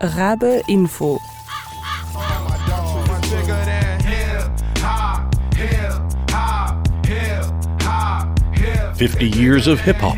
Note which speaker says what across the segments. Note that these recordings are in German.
Speaker 1: Rabe Info.
Speaker 2: Fifty years of hip hop.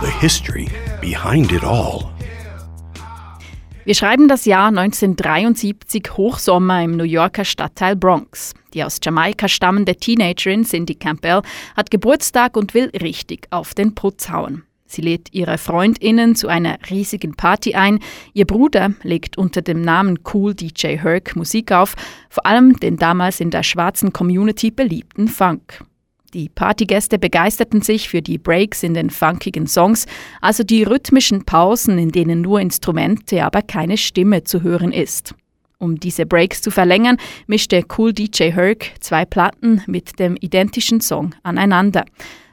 Speaker 2: The history behind it all.
Speaker 3: Wir schreiben das Jahr 1973 Hochsommer im New Yorker Stadtteil Bronx. Die aus Jamaika stammende Teenagerin Cindy Campbell hat Geburtstag und will richtig auf den Putz hauen. Sie lädt ihre Freundinnen zu einer riesigen Party ein. Ihr Bruder legt unter dem Namen Cool DJ Herc Musik auf, vor allem den damals in der schwarzen Community beliebten Funk. Die Partygäste begeisterten sich für die Breaks in den funkigen Songs, also die rhythmischen Pausen, in denen nur Instrumente, aber keine Stimme zu hören ist. Um diese Breaks zu verlängern, mischte Cool DJ Herc zwei Platten mit dem identischen Song aneinander.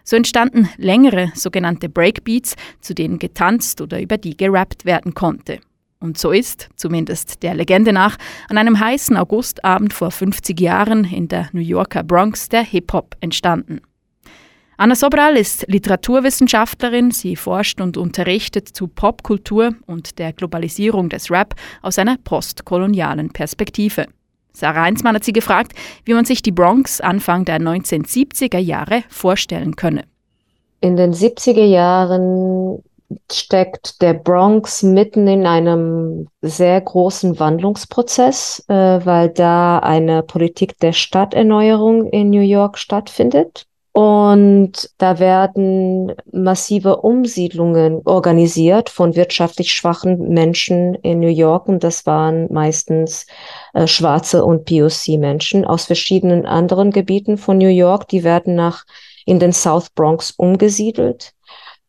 Speaker 3: So entstanden längere sogenannte Breakbeats, zu denen getanzt oder über die gerappt werden konnte. Und so ist, zumindest der Legende nach, an einem heißen Augustabend vor 50 Jahren in der New Yorker Bronx der Hip-Hop entstanden. Anna Sobral ist Literaturwissenschaftlerin. Sie forscht und unterrichtet zu Popkultur und der Globalisierung des Rap aus einer postkolonialen Perspektive. Sarah Heinzmann hat sie gefragt, wie man sich die Bronx Anfang der 1970er Jahre vorstellen könne.
Speaker 4: In den 70er Jahren steckt der Bronx mitten in einem sehr großen Wandlungsprozess, äh, weil da eine Politik der Stadterneuerung in New York stattfindet. Und da werden massive Umsiedlungen organisiert von wirtschaftlich schwachen Menschen in New York. Und das waren meistens äh, schwarze und POC-Menschen aus verschiedenen anderen Gebieten von New York. Die werden nach in den South Bronx umgesiedelt.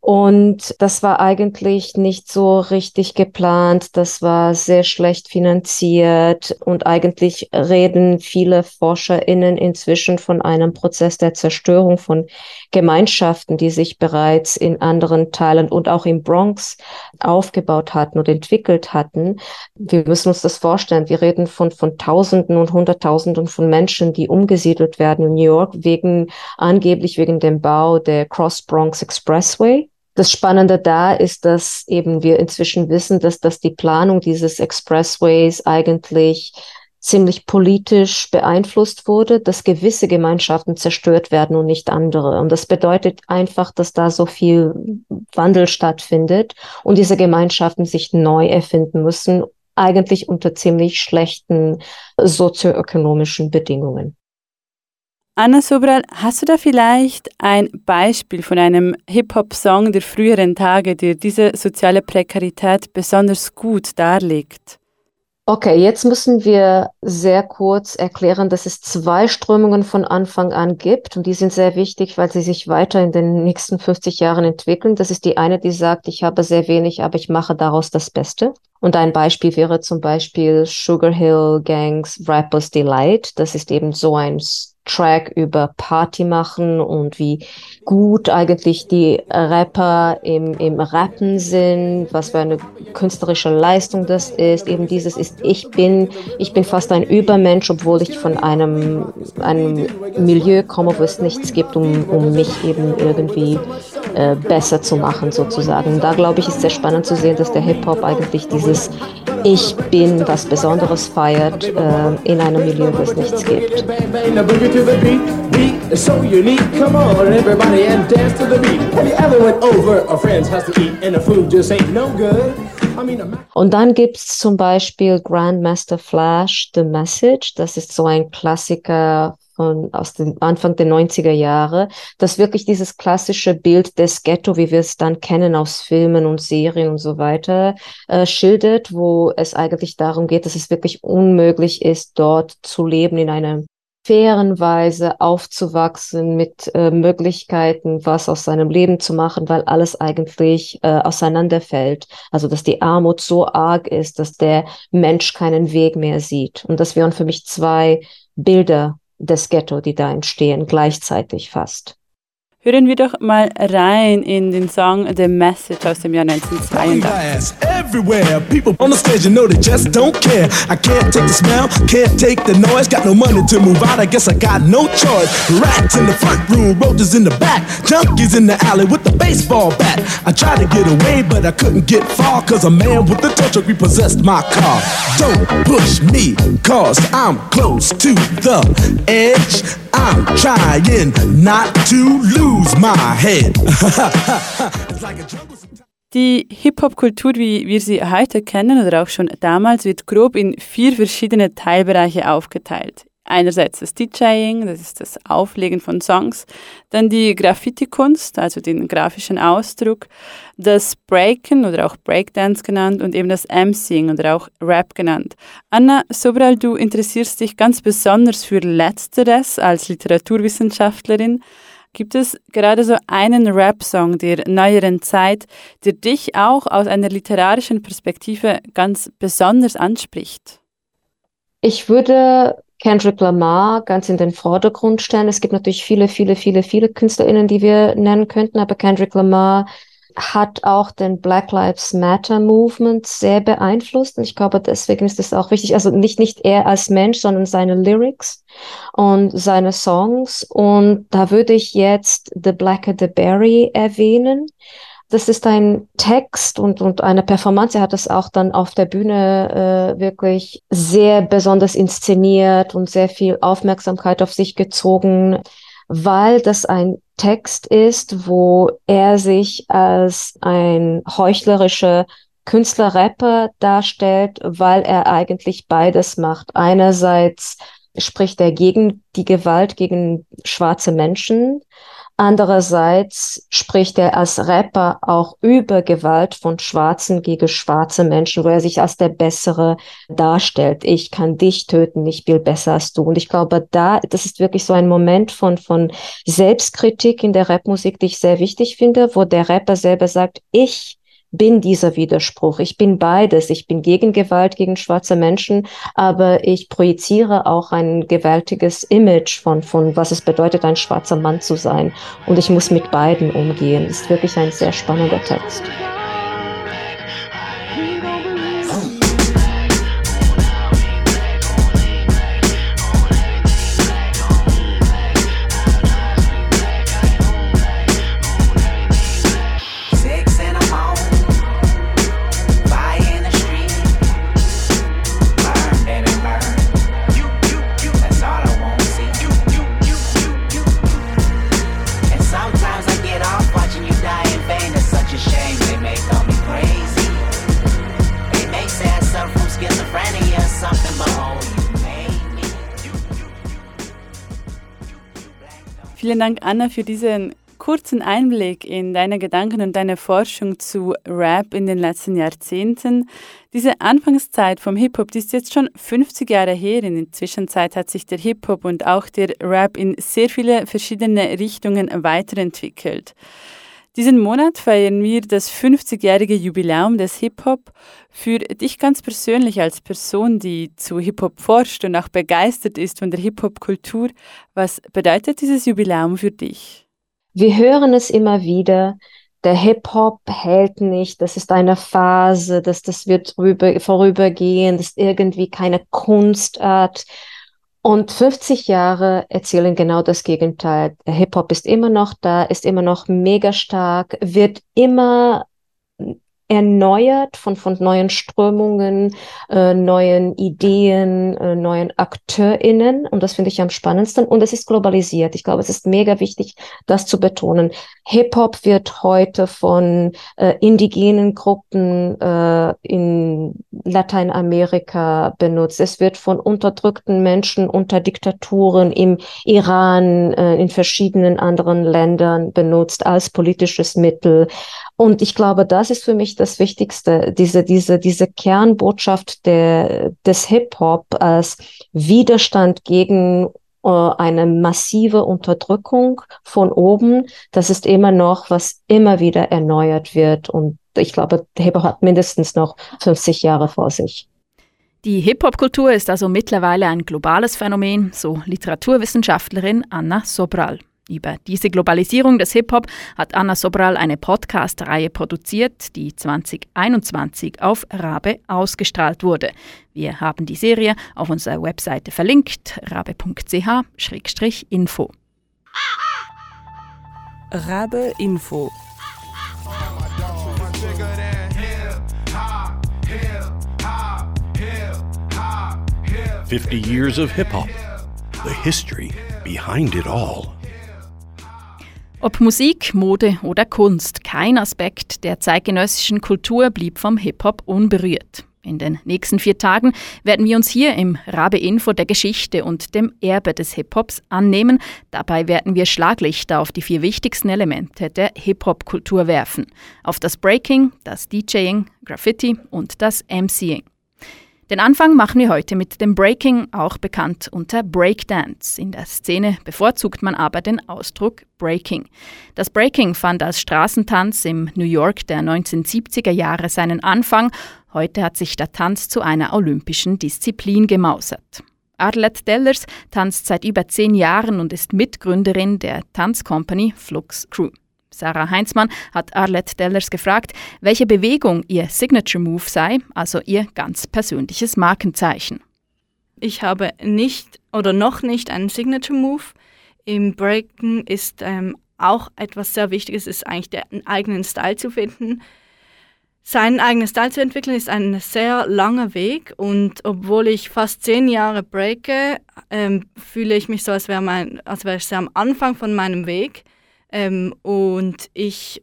Speaker 4: Und das war eigentlich nicht so richtig geplant. Das war sehr schlecht finanziert. Und eigentlich reden viele ForscherInnen inzwischen von einem Prozess der Zerstörung von Gemeinschaften, die sich bereits in anderen Teilen und auch im Bronx aufgebaut hatten und entwickelt hatten. Wir müssen uns das vorstellen. Wir reden von, von Tausenden und Hunderttausenden von Menschen, die umgesiedelt werden in New York wegen, angeblich wegen dem Bau der Cross Bronx Expressway. Das Spannende da ist, dass eben wir inzwischen wissen, dass, dass die Planung dieses Expressways eigentlich ziemlich politisch beeinflusst wurde, dass gewisse Gemeinschaften zerstört werden und nicht andere. Und das bedeutet einfach, dass da so viel Wandel stattfindet und diese Gemeinschaften sich neu erfinden müssen, eigentlich unter ziemlich schlechten sozioökonomischen Bedingungen.
Speaker 5: Anna Sobral, hast du da vielleicht ein Beispiel von einem Hip-Hop-Song der früheren Tage, der diese soziale Prekarität besonders gut darlegt?
Speaker 4: Okay, jetzt müssen wir sehr kurz erklären, dass es zwei Strömungen von Anfang an gibt und die sind sehr wichtig, weil sie sich weiter in den nächsten 50 Jahren entwickeln. Das ist die eine, die sagt, ich habe sehr wenig, aber ich mache daraus das Beste. Und ein Beispiel wäre zum Beispiel Sugar Hill Gangs Rappers Delight. Das ist eben so ein Track über Party machen und wie gut eigentlich die Rapper im, im Rappen sind, was für eine künstlerische Leistung das ist. Eben dieses ist, ich bin, ich bin fast ein Übermensch, obwohl ich von einem, einem Milieu komme, wo es nichts gibt, um, um mich eben irgendwie äh, besser zu machen sozusagen. Da glaube ich, ist sehr spannend zu sehen, dass der Hip-Hop eigentlich dieses Ich bin was Besonderes feiert äh, in einem Milieu, wo es nichts gibt. Und dann gibt es zum Beispiel Grandmaster Flash, The Message. Das ist so ein Klassiker von, aus dem Anfang der 90er Jahre, das wirklich dieses klassische Bild des Ghetto, wie wir es dann kennen aus Filmen und Serien und so weiter, äh, schildert, wo es eigentlich darum geht, dass es wirklich unmöglich ist, dort zu leben in einer fairen Weise aufzuwachsen, mit äh, Möglichkeiten, was aus seinem Leben zu machen, weil alles eigentlich äh, auseinanderfällt. Also dass die Armut so arg ist, dass der Mensch keinen Weg mehr sieht. Und das wären für mich zwei Bilder des Ghetto, die da entstehen, gleichzeitig fast.
Speaker 5: Hören wir doch mal rein in den Song The Message aus dem Jahr 1982. Everywhere, people on the stage, you know they just don't care. I can't take the smell, can't take the noise. Got no money to move out, I guess I got no choice. Rats in the front room, roaches in the back, junkies in the alley with the baseball bat. I tried to get away, but I couldn't get far, cause a man with tow truck repossessed my car. Don't push me, cause I'm close to the edge. I'm trying not to lose my head. Die Hip-Hop-Kultur, wie wir sie heute kennen oder auch schon damals, wird grob in vier verschiedene Teilbereiche aufgeteilt. Einerseits das DJing, das ist das Auflegen von Songs, dann die Graffiti-Kunst, also den grafischen Ausdruck, das Breaken oder auch Breakdance genannt und eben das MCing oder auch Rap genannt. Anna Sobral, du interessierst dich ganz besonders für Letzteres als Literaturwissenschaftlerin. Gibt es gerade so einen Rap-Song der neueren Zeit, der dich auch aus einer literarischen Perspektive ganz besonders anspricht?
Speaker 4: Ich würde Kendrick Lamar ganz in den Vordergrund stellen. Es gibt natürlich viele, viele, viele, viele KünstlerInnen, die wir nennen könnten, aber Kendrick Lamar hat auch den Black Lives Matter Movement sehr beeinflusst. Und ich glaube, deswegen ist es auch wichtig, also nicht, nicht er als Mensch, sondern seine Lyrics und seine Songs. Und da würde ich jetzt The Blacker the Berry erwähnen. Das ist ein Text und, und eine Performance. Er hat das auch dann auf der Bühne äh, wirklich sehr besonders inszeniert und sehr viel Aufmerksamkeit auf sich gezogen, weil das ein Text ist, wo er sich als ein heuchlerischer Künstler-Rapper darstellt, weil er eigentlich beides macht. Einerseits spricht er gegen die Gewalt gegen schwarze Menschen, Andererseits spricht er als Rapper auch über Gewalt von Schwarzen gegen schwarze Menschen, wo er sich als der Bessere darstellt. Ich kann dich töten, ich bin besser als du. Und ich glaube, da, das ist wirklich so ein Moment von, von Selbstkritik in der Rapmusik, die ich sehr wichtig finde, wo der Rapper selber sagt, ich bin dieser Widerspruch. Ich bin beides. Ich bin gegen Gewalt gegen schwarze Menschen, aber ich projiziere auch ein gewaltiges Image von, von was es bedeutet, ein schwarzer Mann zu sein. Und ich muss mit beiden umgehen. Das ist wirklich ein sehr spannender Text.
Speaker 5: Vielen Dank, Anna, für diesen kurzen Einblick in deine Gedanken und deine Forschung zu Rap in den letzten Jahrzehnten. Diese Anfangszeit vom Hip-Hop, ist jetzt schon 50 Jahre her. In der Zwischenzeit hat sich der Hip-Hop und auch der Rap in sehr viele verschiedene Richtungen weiterentwickelt. Diesen Monat feiern wir das 50-jährige Jubiläum des Hip-Hop. Für dich ganz persönlich als Person, die zu Hip-Hop forscht und auch begeistert ist von der Hip-Hop-Kultur, was bedeutet dieses Jubiläum für dich?
Speaker 4: Wir hören es immer wieder. Der Hip-Hop hält nicht, das ist eine Phase, das, das wird rüber, vorübergehen, das ist irgendwie keine Kunstart. Und 50 Jahre erzählen genau das Gegenteil. Hip-Hop ist immer noch da, ist immer noch mega stark, wird immer erneuert von, von neuen Strömungen, äh, neuen Ideen, äh, neuen AkteurInnen. Und das finde ich am spannendsten. Und es ist globalisiert. Ich glaube, es ist mega wichtig, das zu betonen. Hip-Hop wird heute von äh, indigenen Gruppen äh, in Lateinamerika benutzt. Es wird von unterdrückten Menschen unter Diktaturen im Iran, äh, in verschiedenen anderen Ländern benutzt als politisches Mittel. Und ich glaube, das ist für mich das Wichtigste, diese, diese, diese Kernbotschaft der, des Hip-Hop als Widerstand gegen äh, eine massive Unterdrückung von oben. Das ist immer noch, was immer wieder erneuert wird. Und ich glaube, Hip-Hop hat mindestens noch 50 Jahre vor sich.
Speaker 3: Die Hip-Hop-Kultur ist also mittlerweile ein globales Phänomen, so Literaturwissenschaftlerin Anna Sobral. Über diese Globalisierung des Hip-Hop hat Anna Sobral eine Podcast-Reihe produziert, die 2021 auf Rabe ausgestrahlt wurde. Wir haben die Serie auf unserer Webseite verlinkt, rabe.ch-info.
Speaker 5: Rabe Info
Speaker 2: Fifty years of hip hop. The history behind it all.
Speaker 3: Ob Musik, Mode oder Kunst, kein Aspekt der zeitgenössischen Kultur blieb vom Hip-Hop unberührt. In den nächsten vier Tagen werden wir uns hier im Rabe Info der Geschichte und dem Erbe des Hip-Hops annehmen. Dabei werden wir Schlaglichter auf die vier wichtigsten Elemente der Hip-Hop-Kultur werfen. Auf das Breaking, das DJing, Graffiti und das MCing. Den Anfang machen wir heute mit dem Breaking, auch bekannt unter Breakdance. In der Szene bevorzugt man aber den Ausdruck Breaking. Das Breaking fand als Straßentanz im New York der 1970er Jahre seinen Anfang. Heute hat sich der Tanz zu einer olympischen Disziplin gemausert. Arlette Dellers tanzt seit über zehn Jahren und ist Mitgründerin der Tanzcompany Flux Crew. Sarah Heinzmann hat Arlette Dellers gefragt, welche Bewegung ihr Signature Move sei, also ihr ganz persönliches Markenzeichen.
Speaker 1: Ich habe nicht oder noch nicht einen Signature Move. Im Breaken ist ähm, auch etwas sehr Wichtiges, ist eigentlich einen eigenen Style zu finden. Seinen eigenen Style zu entwickeln ist ein sehr langer Weg und obwohl ich fast zehn Jahre breake, ähm, fühle ich mich so, als wäre wär ich sehr am Anfang von meinem Weg. Ähm, und ich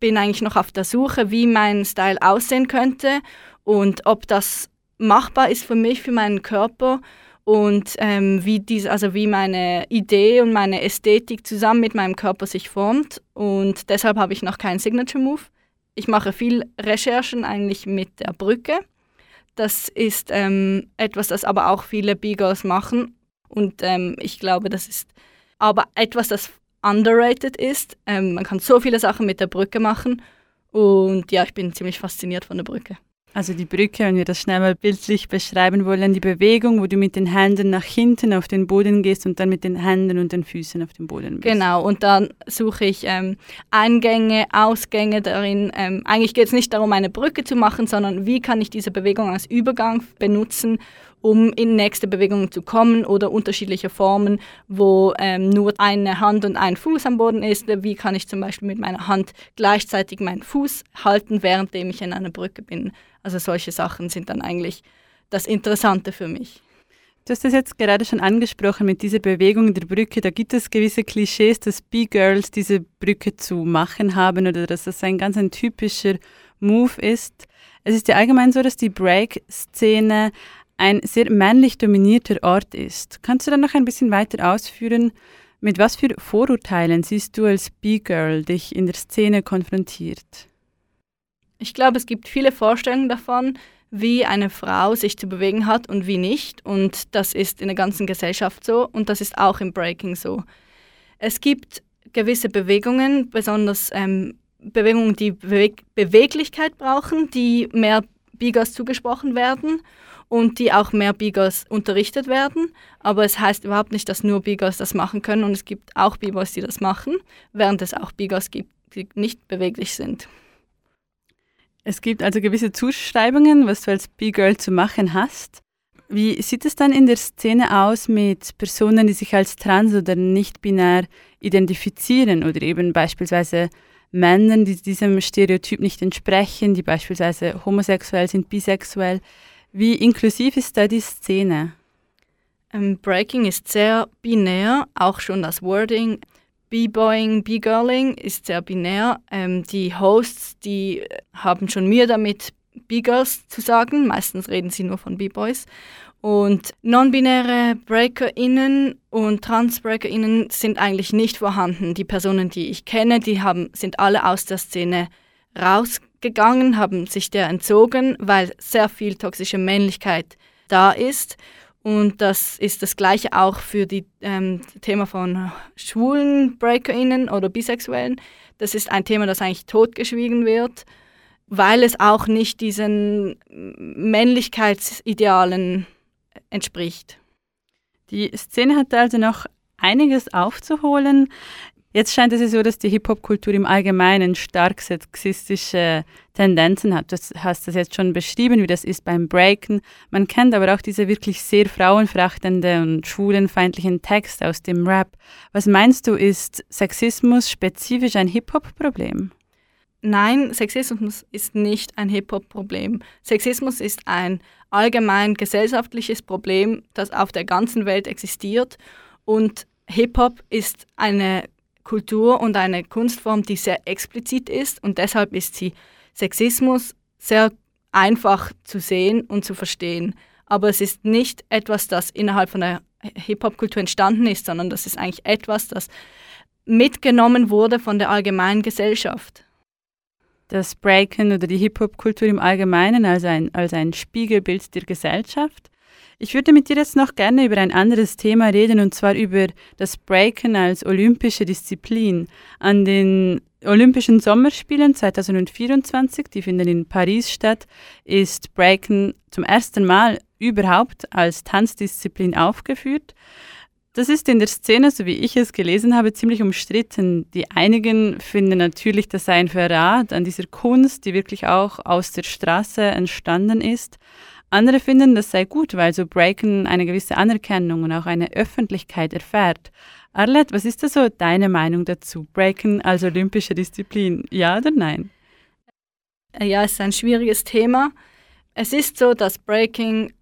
Speaker 1: bin eigentlich noch auf der Suche, wie mein Style aussehen könnte und ob das machbar ist für mich, für meinen Körper und ähm, wie, dies, also wie meine Idee und meine Ästhetik zusammen mit meinem Körper sich formt. Und deshalb habe ich noch keinen Signature Move. Ich mache viel Recherchen eigentlich mit der Brücke. Das ist ähm, etwas, das aber auch viele B-Girls machen. Und ähm, ich glaube, das ist aber etwas, das underrated ist. Ähm, man kann so viele Sachen mit der Brücke machen und ja, ich bin ziemlich fasziniert von der Brücke.
Speaker 5: Also die Brücke, wenn wir das schnell mal bildlich beschreiben wollen, die Bewegung, wo du mit den Händen nach hinten auf den Boden gehst und dann mit den Händen und den Füßen auf den Boden
Speaker 1: bist. Genau, und dann suche ich ähm, Eingänge, Ausgänge darin. Ähm, eigentlich geht es nicht darum, eine Brücke zu machen, sondern wie kann ich diese Bewegung als Übergang benutzen, um in nächste Bewegungen zu kommen oder unterschiedliche Formen, wo ähm, nur eine Hand und ein Fuß am Boden ist. Wie kann ich zum Beispiel mit meiner Hand gleichzeitig meinen Fuß halten, währenddem ich in einer Brücke bin. Also solche Sachen sind dann eigentlich das Interessante für mich.
Speaker 5: Du hast das jetzt gerade schon angesprochen mit dieser Bewegung der Brücke. Da gibt es gewisse Klischees, dass B-Girls diese Brücke zu machen haben oder dass das ein ganz ein typischer Move ist. Es ist ja allgemein so, dass die Break-Szene ein sehr männlich dominierter Ort ist. Kannst du dann noch ein bisschen weiter ausführen, mit was für Vorurteilen siehst du als B-Girl dich in der Szene konfrontiert?
Speaker 1: Ich glaube, es gibt viele Vorstellungen davon, wie eine Frau sich zu bewegen hat und wie nicht. Und das ist in der ganzen Gesellschaft so und das ist auch im Breaking so. Es gibt gewisse Bewegungen, besonders ähm, Bewegungen, die Beweg Beweglichkeit brauchen, die mehr Bigas zugesprochen werden und die auch mehr B-Girls unterrichtet werden. Aber es heißt überhaupt nicht, dass nur B-Girls das machen können und es gibt auch B-Boys, die das machen, während es auch B-Girls gibt, die nicht beweglich sind.
Speaker 5: Es gibt also gewisse Zuschreibungen, was du als B-Girl zu machen hast. Wie sieht es dann in der Szene aus mit Personen, die sich als trans oder nicht binär identifizieren oder eben beispielsweise Männern, die diesem Stereotyp nicht entsprechen, die beispielsweise homosexuell sind, bisexuell? Wie inklusiv ist da die Szene?
Speaker 1: Ähm, Breaking ist sehr binär, auch schon das Wording. B-Boying, B-Girling ist sehr binär. Ähm, die Hosts, die haben schon Mühe damit, B-Girls zu sagen. Meistens reden sie nur von B-Boys. Und non-binäre BreakerInnen und Trans-BreakerInnen sind eigentlich nicht vorhanden. Die Personen, die ich kenne, die haben, sind alle aus der Szene rausgekommen gegangen, haben sich der entzogen, weil sehr viel toxische Männlichkeit da ist. Und das ist das Gleiche auch für das ähm, Thema von schwulen BreakerInnen oder Bisexuellen. Das ist ein Thema, das eigentlich totgeschwiegen wird, weil es auch nicht diesen Männlichkeitsidealen entspricht.
Speaker 5: Die Szene hat also noch einiges aufzuholen. Jetzt scheint es so, dass die Hip-Hop-Kultur im Allgemeinen stark sexistische Tendenzen hat. Du hast das jetzt schon beschrieben, wie das ist beim Breaken. Man kennt aber auch diese wirklich sehr frauenverachtende und schwulenfeindlichen Text aus dem Rap. Was meinst du, ist Sexismus spezifisch ein Hip-Hop-Problem?
Speaker 1: Nein, Sexismus ist nicht ein Hip-Hop-Problem. Sexismus ist ein allgemein gesellschaftliches Problem, das auf der ganzen Welt existiert. Und Hip-Hop ist eine Kultur und eine Kunstform, die sehr explizit ist und deshalb ist sie Sexismus sehr einfach zu sehen und zu verstehen. Aber es ist nicht etwas, das innerhalb von der Hip-Hop-Kultur entstanden ist, sondern das ist eigentlich etwas, das mitgenommen wurde von der allgemeinen Gesellschaft.
Speaker 5: Das Breaken oder die Hip-Hop-Kultur im Allgemeinen als ein, als ein Spiegelbild der Gesellschaft ich würde mit dir jetzt noch gerne über ein anderes Thema reden, und zwar über das Breaken als olympische Disziplin. An den Olympischen Sommerspielen 2024, die finden in Paris statt, ist Breaken zum ersten Mal überhaupt als Tanzdisziplin aufgeführt. Das ist in der Szene, so wie ich es gelesen habe, ziemlich umstritten. Die einigen finden natürlich, das sei ein Verrat an dieser Kunst, die wirklich auch aus der Straße entstanden ist. Andere finden, das sei gut, weil so Breaken eine gewisse Anerkennung und auch eine Öffentlichkeit erfährt. Arlette, was ist da so deine Meinung dazu? Breaken als olympische Disziplin, ja oder nein?
Speaker 1: Ja, es ist ein schwieriges Thema. Es ist so, dass Breaking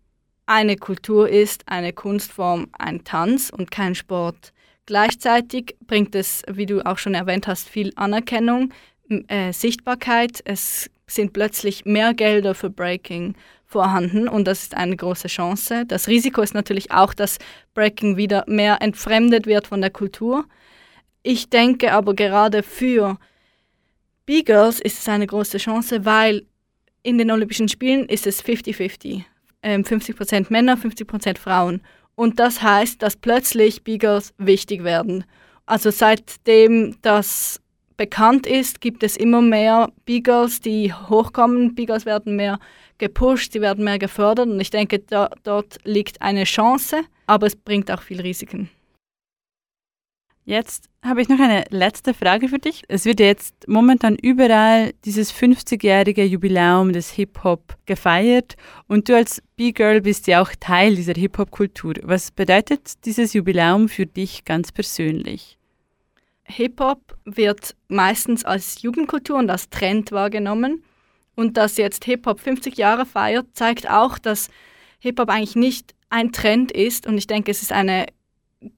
Speaker 1: eine Kultur ist, eine Kunstform, ein Tanz und kein Sport. Gleichzeitig bringt es, wie du auch schon erwähnt hast, viel Anerkennung, äh, Sichtbarkeit. Es sind plötzlich mehr Gelder für Breaking vorhanden und das ist eine große Chance. Das Risiko ist natürlich auch, dass Breaking wieder mehr entfremdet wird von der Kultur. Ich denke aber gerade für B-Girls ist es eine große Chance, weil in den Olympischen Spielen ist es 50-50. 50% ähm, Männer, 50% Frauen. Und das heißt, dass plötzlich B-Girls wichtig werden. Also seitdem das bekannt ist, gibt es immer mehr B-Girls, die hochkommen. B-Girls werden mehr gepusht, sie werden mehr gefördert und ich denke, da, dort liegt eine Chance, aber es bringt auch viel Risiken.
Speaker 5: Jetzt habe ich noch eine letzte Frage für dich. Es wird jetzt momentan überall dieses 50-jährige Jubiläum des Hip-Hop gefeiert und du als B-Girl bist ja auch Teil dieser Hip-Hop-Kultur. Was bedeutet dieses Jubiläum für dich ganz persönlich?
Speaker 1: Hip-Hop wird meistens als Jugendkultur und als Trend wahrgenommen. Und dass jetzt Hip-Hop 50 Jahre feiert, zeigt auch, dass Hip-Hop eigentlich nicht ein Trend ist. Und ich denke, es ist eine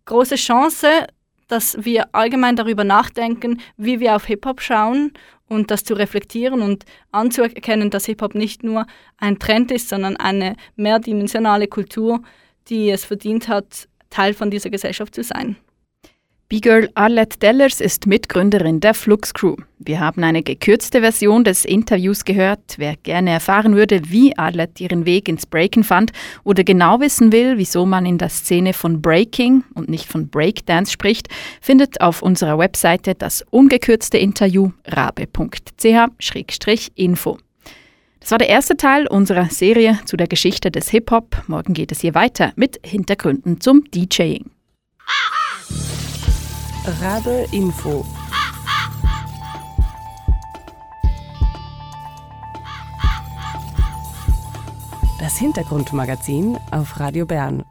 Speaker 1: große Chance, dass wir allgemein darüber nachdenken, wie wir auf Hip-Hop schauen und das zu reflektieren und anzuerkennen, dass Hip-Hop nicht nur ein Trend ist, sondern eine mehrdimensionale Kultur, die es verdient hat, Teil von dieser Gesellschaft zu sein.
Speaker 3: B-Girl Arlette Dellers ist Mitgründerin der Flux Crew. Wir haben eine gekürzte Version des Interviews gehört. Wer gerne erfahren würde, wie Arlette ihren Weg ins Breaken fand oder genau wissen will, wieso man in der Szene von Breaking und nicht von Breakdance spricht, findet auf unserer Webseite das ungekürzte Interview rabe.ch-info. Das war der erste Teil unserer Serie zu der Geschichte des Hip-Hop. Morgen geht es hier weiter mit Hintergründen zum DJing.
Speaker 6: Rabe Info. Das Hintergrundmagazin auf Radio Bern.